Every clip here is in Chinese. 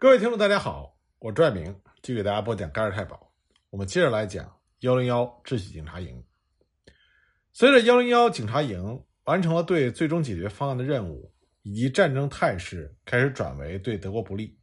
各位听众，大家好，我拽明继续给大家播讲《盖尔太保》。我们接着来讲幺零幺秩序警察营。随着幺零幺警察营完成了对最终解决方案的任务，以及战争态势开始转为对德国不利，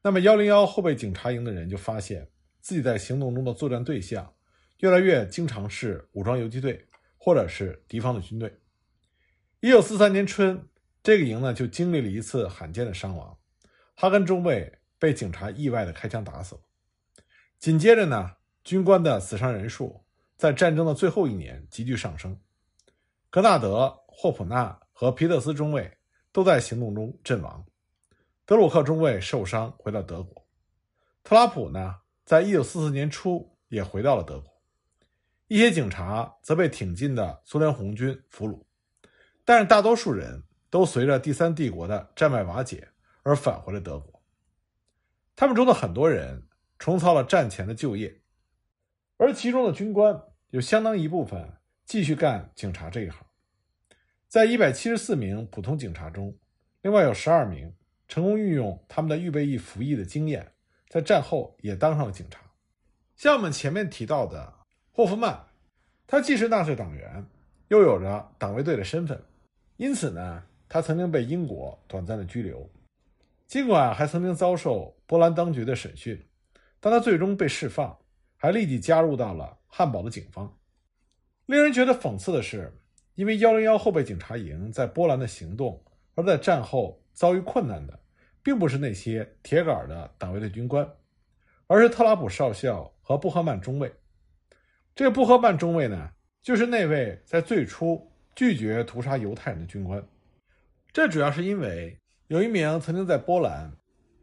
那么幺零幺后备警察营的人就发现自己在行动中的作战对象越来越经常是武装游击队或者是敌方的军队。一九四三年春，这个营呢就经历了一次罕见的伤亡。哈根中尉被警察意外的开枪打死了。紧接着呢，军官的死伤人数在战争的最后一年急剧上升。格纳德、霍普纳和皮特斯中尉都在行动中阵亡。德鲁克中尉受伤回到德国。特拉普呢，在一九四四年初也回到了德国。一些警察则被挺进的苏联红军俘虏，但是大多数人都随着第三帝国的战败瓦解。而返回了德国，他们中的很多人重操了战前的旧业，而其中的军官有相当一部分继续干警察这一行。在一百七十四名普通警察中，另外有十二名成功运用他们的预备役服役的经验，在战后也当上了警察。像我们前面提到的霍夫曼，他既是纳粹党员，又有着党卫队的身份，因此呢，他曾经被英国短暂的拘留。尽管还曾经遭受波兰当局的审讯，但他最终被释放，还立即加入到了汉堡的警方。令人觉得讽刺的是，因为幺零幺后备警察营在波兰的行动，而在战后遭遇困难的，并不是那些铁杆的党卫队军官，而是特拉普少校和布赫曼中尉。这个布赫曼中尉呢，就是那位在最初拒绝屠杀犹太人的军官。这主要是因为。有一名曾经在波兰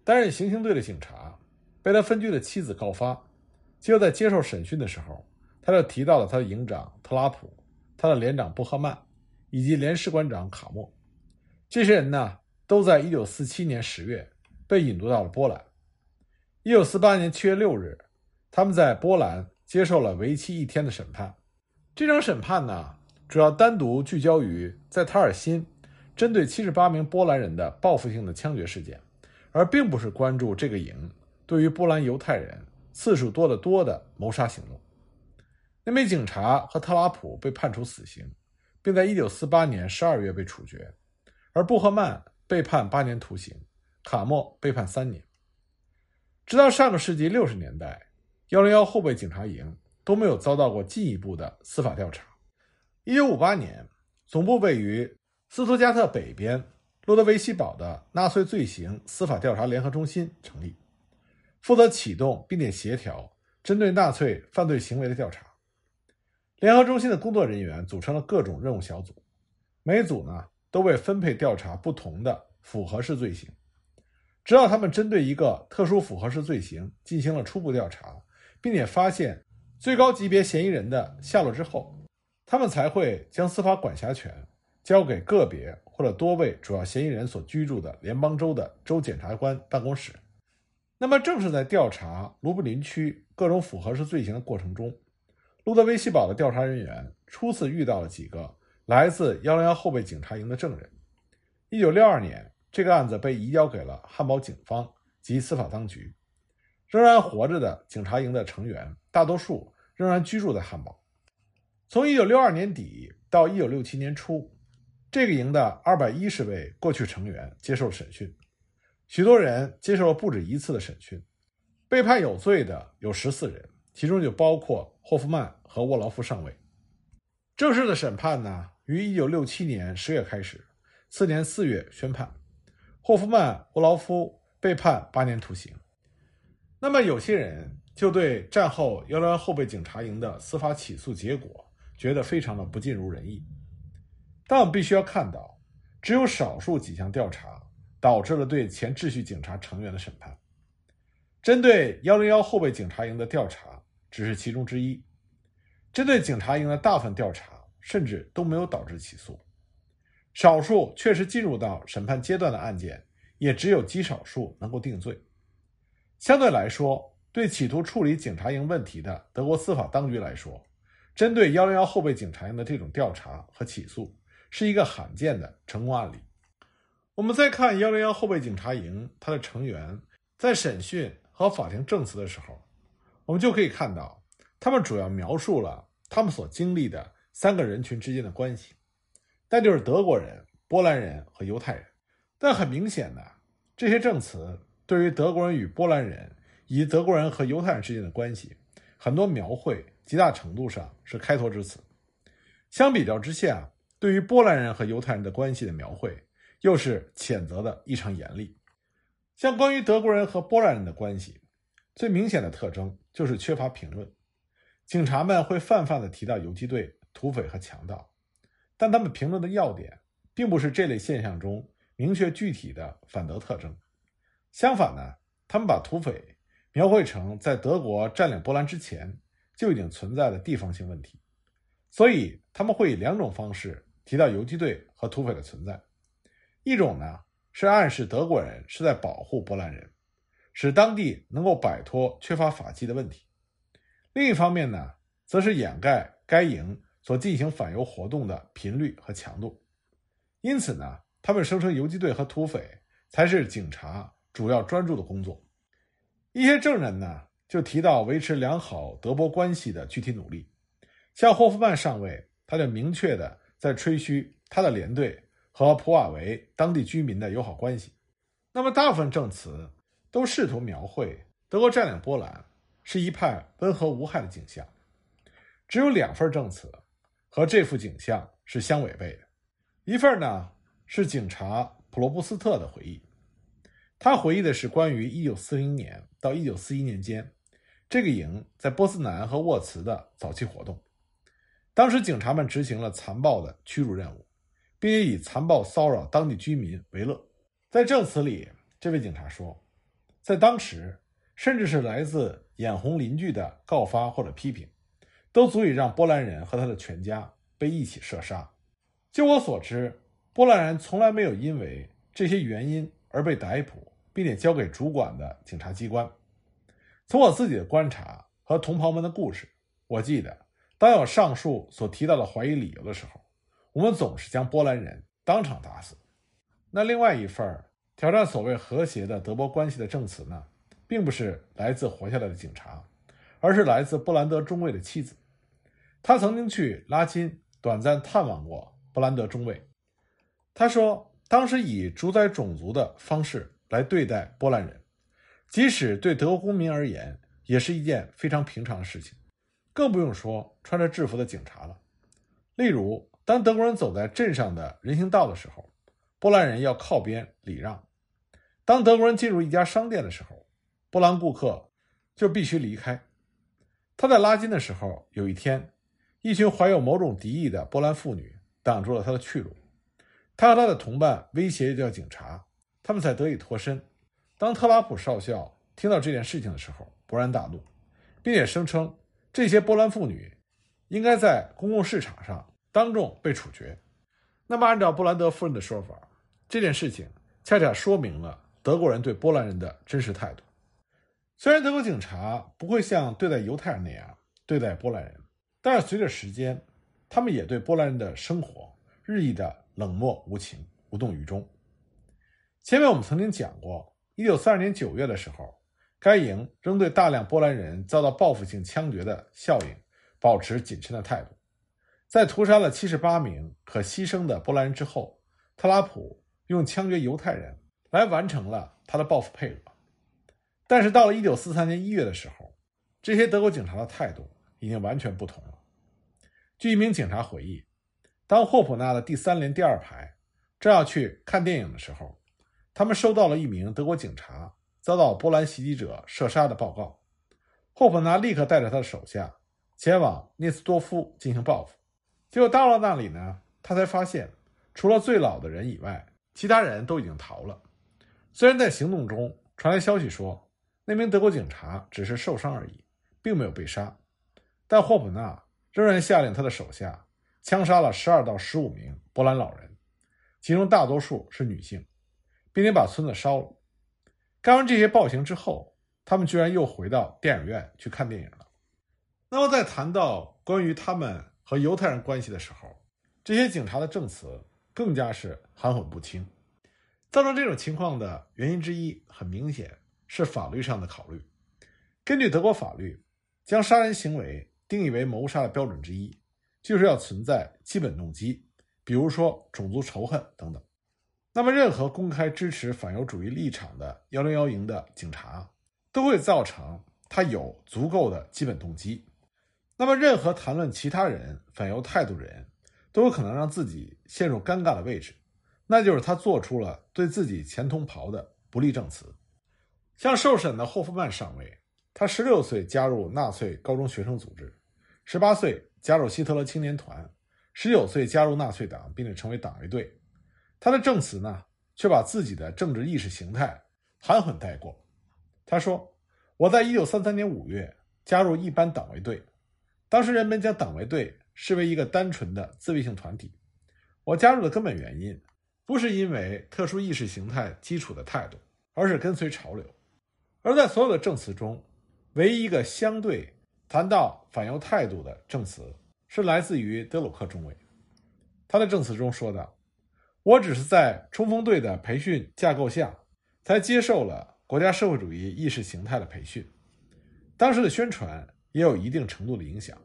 担任行刑队的警察，被他分居的妻子告发。结果在接受审讯的时候，他就提到了他的营长特拉普、他的连长布赫曼以及连士官长卡莫。这些人呢，都在1947年10月被引渡到了波兰。1948年7月6日，他们在波兰接受了为期一天的审判。这场审判呢，主要单独聚焦于在塔尔辛。针对七十八名波兰人的报复性的枪决事件，而并不是关注这个营对于波兰犹太人次数多得多的谋杀行动。那名警察和特拉普被判处死刑，并在一九四八年十二月被处决，而布赫曼被判八年徒刑，卡莫被判三年。直到上个世纪六十年代，幺零幺后备警察营都没有遭到过进一步的司法调查。一九五八年，总部位于。斯图加特北边洛德维希堡的纳粹罪行司法调查联合中心成立，负责启动并且协调针对纳粹犯罪行为的调查。联合中心的工作人员组成了各种任务小组，每组呢都被分配调查不同的复合式罪行，直到他们针对一个特殊复合式罪行进行了初步调查，并且发现最高级别嫌疑人的下落之后，他们才会将司法管辖权。交给个别或者多位主要嫌疑人所居住的联邦州的州检察官办公室。那么，正是在调查卢布林区各种符合式罪行的过程中，路德维希堡的调查人员初次遇到了几个来自幺零幺后备警察营的证人。一九六二年，这个案子被移交给了汉堡警方及司法当局。仍然活着的警察营的成员，大多数仍然居住在汉堡。从一九六二年底到一九六七年初。这个营的二百一十位过去成员接受审讯，许多人接受了不止一次的审讯。被判有罪的有十四人，其中就包括霍夫曼和沃劳夫上尉。正式的审判呢，于一九六七年十月开始，次年四月宣判。霍夫曼、沃劳夫被判八年徒刑。那么，有些人就对战后幺零幺后备警察营的司法起诉结果觉得非常的不尽如人意。但我们必须要看到，只有少数几项调查导致了对前秩序警察成员的审判。针对幺零幺后备警察营的调查只是其中之一，针对警察营的大部分调查甚至都没有导致起诉。少数确实进入到审判阶段的案件，也只有极少数能够定罪。相对来说，对企图处理警察营问题的德国司法当局来说，针对幺零幺后备警察营的这种调查和起诉。是一个罕见的成功案例。我们再看幺零幺后备警察营，它的成员在审讯和法庭证词的时候，我们就可以看到，他们主要描述了他们所经历的三个人群之间的关系，那就是德国人、波兰人和犹太人。但很明显的，这些证词对于德国人与波兰人以及德国人和犹太人之间的关系，很多描绘极大程度上是开脱之词。相比较之下，对于波兰人和犹太人的关系的描绘，又是谴责的异常严厉。像关于德国人和波兰人的关系，最明显的特征就是缺乏评论。警察们会泛泛地提到游击队、土匪和强盗，但他们评论的要点，并不是这类现象中明确具体的反德特征。相反呢，他们把土匪描绘成在德国占领波兰之前就已经存在的地方性问题，所以他们会以两种方式提到游击队和土匪的存在。一种呢。是暗示德国人是在保护波兰人，使当地能够摆脱缺乏法纪的问题。另一方面呢，则是掩盖该营所进行反犹活动的频率和强度。因此呢，他们声称游击队和土匪才是警察主要专注的工作。一些证人呢，就提到维持良好德波关系的具体努力。像霍夫曼上尉，他就明确的在吹嘘他的连队。和普瓦维当地居民的友好关系，那么大部分证词都试图描绘德国占领波兰是一派温和无害的景象，只有两份证词和这幅景象是相违背的。一份呢是警察普罗布斯特的回忆，他回忆的是关于1940年到1941年间这个营在波斯南和沃茨的早期活动，当时警察们执行了残暴的驱逐任务。并且以残暴骚扰当地居民为乐。在证词里，这位警察说，在当时，甚至是来自眼红邻居的告发或者批评，都足以让波兰人和他的全家被一起射杀。就我所知，波兰人从来没有因为这些原因而被逮捕，并且交给主管的警察机关。从我自己的观察和同袍们的故事，我记得，当有上述所提到的怀疑理由的时候。我们总是将波兰人当场打死。那另外一份挑战所谓和谐的德波关系的证词呢，并不是来自活下来的警察，而是来自布兰德中尉的妻子。他曾经去拉金短暂探望过布兰德中尉。他说，当时以主宰种族的方式来对待波兰人，即使对德国公民而言，也是一件非常平常的事情，更不用说穿着制服的警察了。例如。当德国人走在镇上的人行道的时候，波兰人要靠边礼让；当德国人进入一家商店的时候，波兰顾客就必须离开。他在拉筋的时候，有一天，一群怀有某种敌意的波兰妇女挡住了他的去路。他和他的同伴威胁叫警察，他们才得以脱身。当特拉普少校听到这件事情的时候，勃然大怒，并且声称这些波兰妇女应该在公共市场上。当众被处决。那么，按照布兰德夫人的说法，这件事情恰恰说明了德国人对波兰人的真实态度。虽然德国警察不会像对待犹太人那样对待波兰人，但是随着时间，他们也对波兰人的生活日益的冷漠无情、无动于衷。前面我们曾经讲过，1932年9月的时候，该营仍对大量波兰人遭到报复性枪决的效应保持谨慎的态度。在屠杀了七十八名可牺牲的波兰人之后，特拉普用枪决犹太人来完成了他的报复配额。但是到了一九四三年一月的时候，这些德国警察的态度已经完全不同了。据一名警察回忆，当霍普纳的第三连第二排正要去看电影的时候，他们收到了一名德国警察遭到波兰袭击者射杀的报告。霍普纳立刻带着他的手下前往涅斯多夫进行报复。结果到了那里呢，他才发现，除了最老的人以外，其他人都已经逃了。虽然在行动中传来消息说，那名德国警察只是受伤而已，并没有被杀，但霍普纳仍然下令他的手下枪杀了十二到十五名波兰老人，其中大多数是女性，并且把村子烧了。干完这些暴行之后，他们居然又回到电影院去看电影了。那么，在谈到关于他们。和犹太人关系的时候，这些警察的证词更加是含混不清。造成这种情况的原因之一，很明显是法律上的考虑。根据德国法律，将杀人行为定义为谋杀的标准之一，就是要存在基本动机，比如说种族仇恨等等。那么，任何公开支持反犹主义立场的幺零幺营的警察，都会造成他有足够的基本动机。那么，任何谈论其他人反犹态度的人，都有可能让自己陷入尴尬的位置，那就是他做出了对自己前同袍的不利证词。像受审的霍夫曼上尉，他十六岁加入纳粹高中学生组织，十八岁加入希特勒青年团，十九岁加入纳粹党，并且成为党卫队。他的证词呢，却把自己的政治意识形态含混带过。他说：“我在一九三三年五月加入一般党卫队，当时人们将党卫队视为一个单纯的自卫性团体。我加入的根本原因，不是因为特殊意识形态基础的态度，而是跟随潮流。”而在所有的证词中，唯一一个相对谈到反犹态度的证词，是来自于德鲁克中尉。他的证词中说道。我只是在冲锋队的培训架构下，才接受了国家社会主义意识形态的培训。当时的宣传也有一定程度的影响，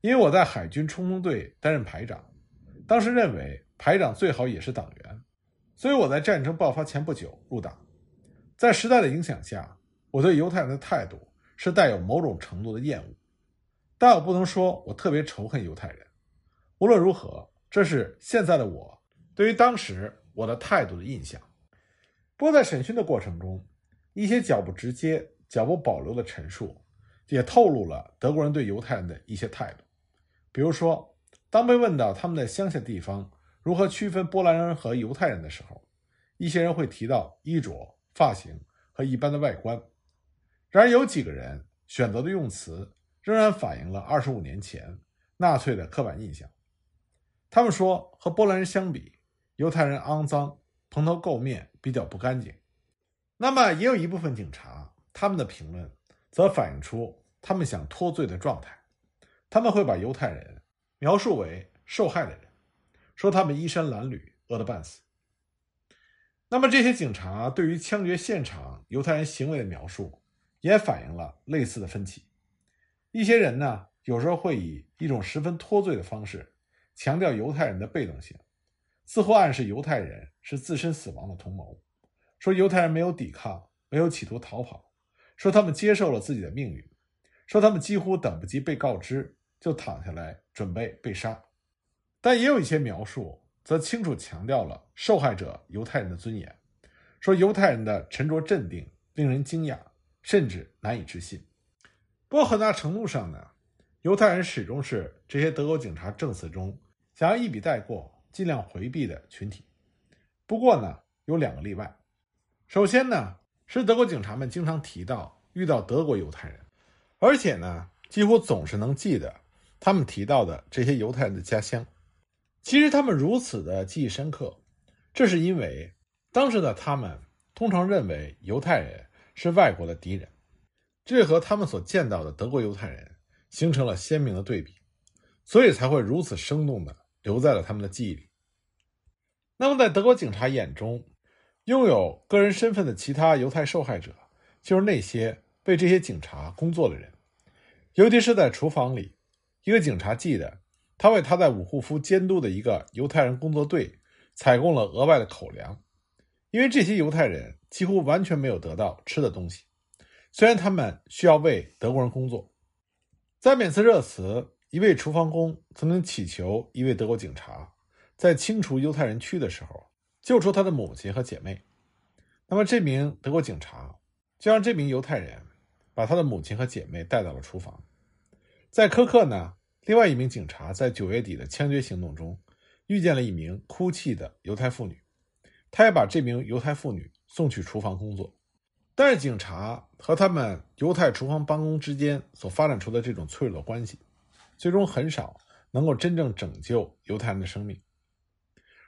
因为我在海军冲锋队担任排长，当时认为排长最好也是党员，所以我在战争爆发前不久入党。在时代的影响下，我对犹太人的态度是带有某种程度的厌恶，但我不能说我特别仇恨犹太人。无论如何，这是现在的我。对于当时我的态度的印象，不过在审讯的过程中，一些较不直接、较不保留的陈述，也透露了德国人对犹太人的一些态度。比如说，当被问到他们在乡下地方如何区分波兰人和犹太人的时候，一些人会提到衣着、发型和一般的外观。然而，有几个人选择的用词仍然反映了二十五年前纳粹的刻板印象。他们说，和波兰人相比，犹太人肮脏、蓬头垢面，比较不干净。那么，也有一部分警察，他们的评论则反映出他们想脱罪的状态。他们会把犹太人描述为受害的人，说他们衣衫褴褛、饿得半死。那么，这些警察对于枪决现场犹太人行为的描述，也反映了类似的分歧。一些人呢，有时候会以一种十分脱罪的方式，强调犹太人的被动性。似乎暗示犹太人是自身死亡的同谋，说犹太人没有抵抗，没有企图逃跑，说他们接受了自己的命运，说他们几乎等不及被告知就躺下来准备被杀。但也有一些描述则清楚强调了受害者犹太人的尊严，说犹太人的沉着镇定令人惊讶，甚至难以置信。不过很大程度上呢，犹太人始终是这些德国警察证词中想要一笔带过。尽量回避的群体。不过呢，有两个例外。首先呢，是德国警察们经常提到遇到德国犹太人，而且呢，几乎总是能记得他们提到的这些犹太人的家乡。其实他们如此的记忆深刻，这是因为当时的他们通常认为犹太人是外国的敌人，这和他们所见到的德国犹太人形成了鲜明的对比，所以才会如此生动的。留在了他们的记忆里。那么，在德国警察眼中，拥有个人身份的其他犹太受害者，就是那些为这些警察工作的人。尤其是在厨房里，一个警察记得，他为他在武护夫监督的一个犹太人工作队采供了额外的口粮，因为这些犹太人几乎完全没有得到吃的东西。虽然他们需要为德国人工作，在每次热词。一位厨房工曾经祈求一位德国警察在清除犹太人区的时候救出他的母亲和姐妹。那么，这名德国警察就让这名犹太人把他的母亲和姐妹带到了厨房。在科克呢，另外一名警察在九月底的枪决行动中遇见了一名哭泣的犹太妇女，他也把这名犹太妇女送去厨房工作。但是，警察和他们犹太厨房帮工之间所发展出的这种脆弱关系。最终很少能够真正拯救犹太人的生命，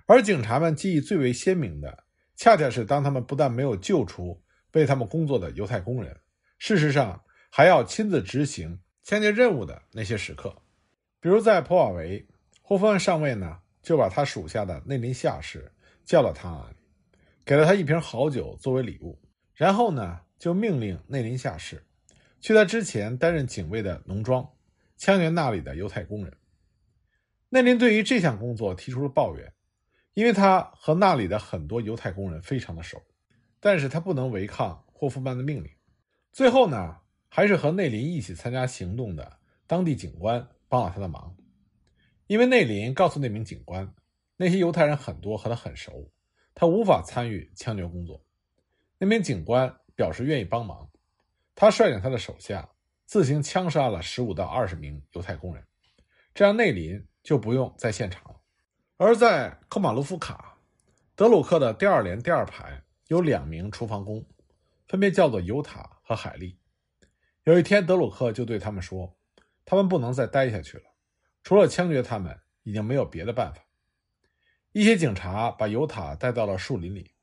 而警察们记忆最为鲜明的，恰恰是当他们不但没有救出为他们工作的犹太工人，事实上还要亲自执行枪决任务的那些时刻。比如在普瓦维，霍夫曼上尉呢就把他属下的内林下士叫到他那里，给了他一瓶好酒作为礼物，然后呢就命令内林下士，去他之前担任警卫的农庄，枪决那里的犹太工人。内林对于这项工作提出了抱怨，因为他和那里的很多犹太工人非常的熟，但是他不能违抗霍夫曼的命令。最后呢，还是和内林一起参加行动的当地警官帮了他的忙，因为内林告诉那名警官，那些犹太人很多和他很熟，他无法参与枪决工作。那名警官。表示愿意帮忙，他率领他的手下自行枪杀了十五到二十名犹太工人，这样内林就不用在现场了。而在科马卢夫卡，德鲁克的第二连第二排有两名厨房工，分别叫做尤塔和海利。有一天，德鲁克就对他们说：“他们不能再待下去了，除了枪决他们，已经没有别的办法。”一些警察把尤塔带到了树林里，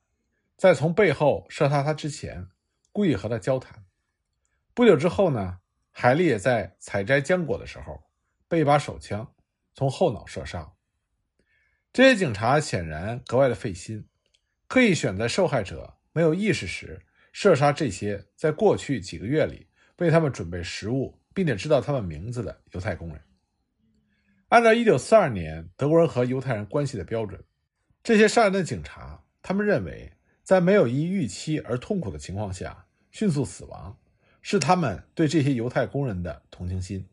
在从背后射杀他之前。故意和他交谈。不久之后呢，海莉也在采摘浆果的时候被一把手枪从后脑射杀。这些警察显然格外的费心，刻意选在受害者没有意识时射杀这些在过去几个月里为他们准备食物并且知道他们名字的犹太工人。按照1942年德国人和犹太人关系的标准，这些杀人的警察他们认为。在没有因预期而痛苦的情况下迅速死亡，是他们对这些犹太工人的同情心。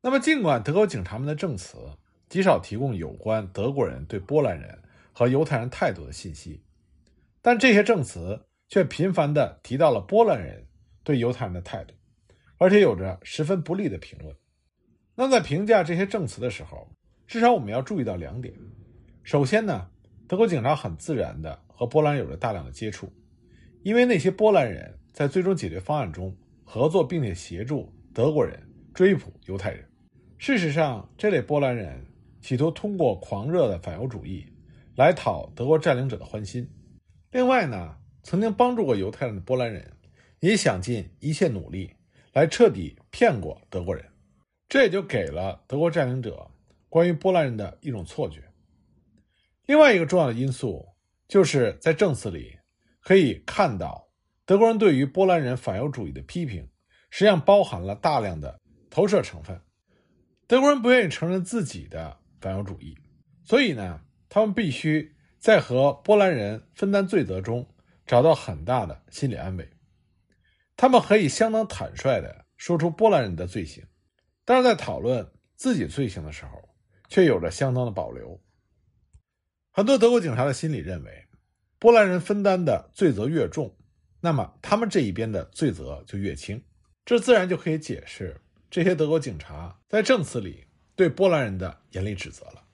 那么，尽管德国警察们的证词极少提供有关德国人对波兰人和犹太人态度的信息，但这些证词却频繁地提到了波兰人对犹太人的态度，而且有着十分不利的评论。那在评价这些证词的时候，至少我们要注意到两点：首先呢，德国警察很自然地。和波兰有着大量的接触，因为那些波兰人在最终解决方案中合作，并且协助德国人追捕犹太人。事实上，这类波兰人企图通过狂热的反犹主义来讨德国占领者的欢心。另外呢，曾经帮助过犹太人的波兰人也想尽一切努力来彻底骗过德国人，这也就给了德国占领者关于波兰人的一种错觉。另外一个重要的因素。就是在证词里可以看到，德国人对于波兰人反犹主义的批评，实际上包含了大量的投射成分。德国人不愿意承认自己的反犹主义，所以呢，他们必须在和波兰人分担罪责中找到很大的心理安慰。他们可以相当坦率地说出波兰人的罪行，但是在讨论自己罪行的时候，却有着相当的保留。很多德国警察的心理认为，波兰人分担的罪责越重，那么他们这一边的罪责就越轻。这自然就可以解释这些德国警察在证词里对波兰人的严厉指责了。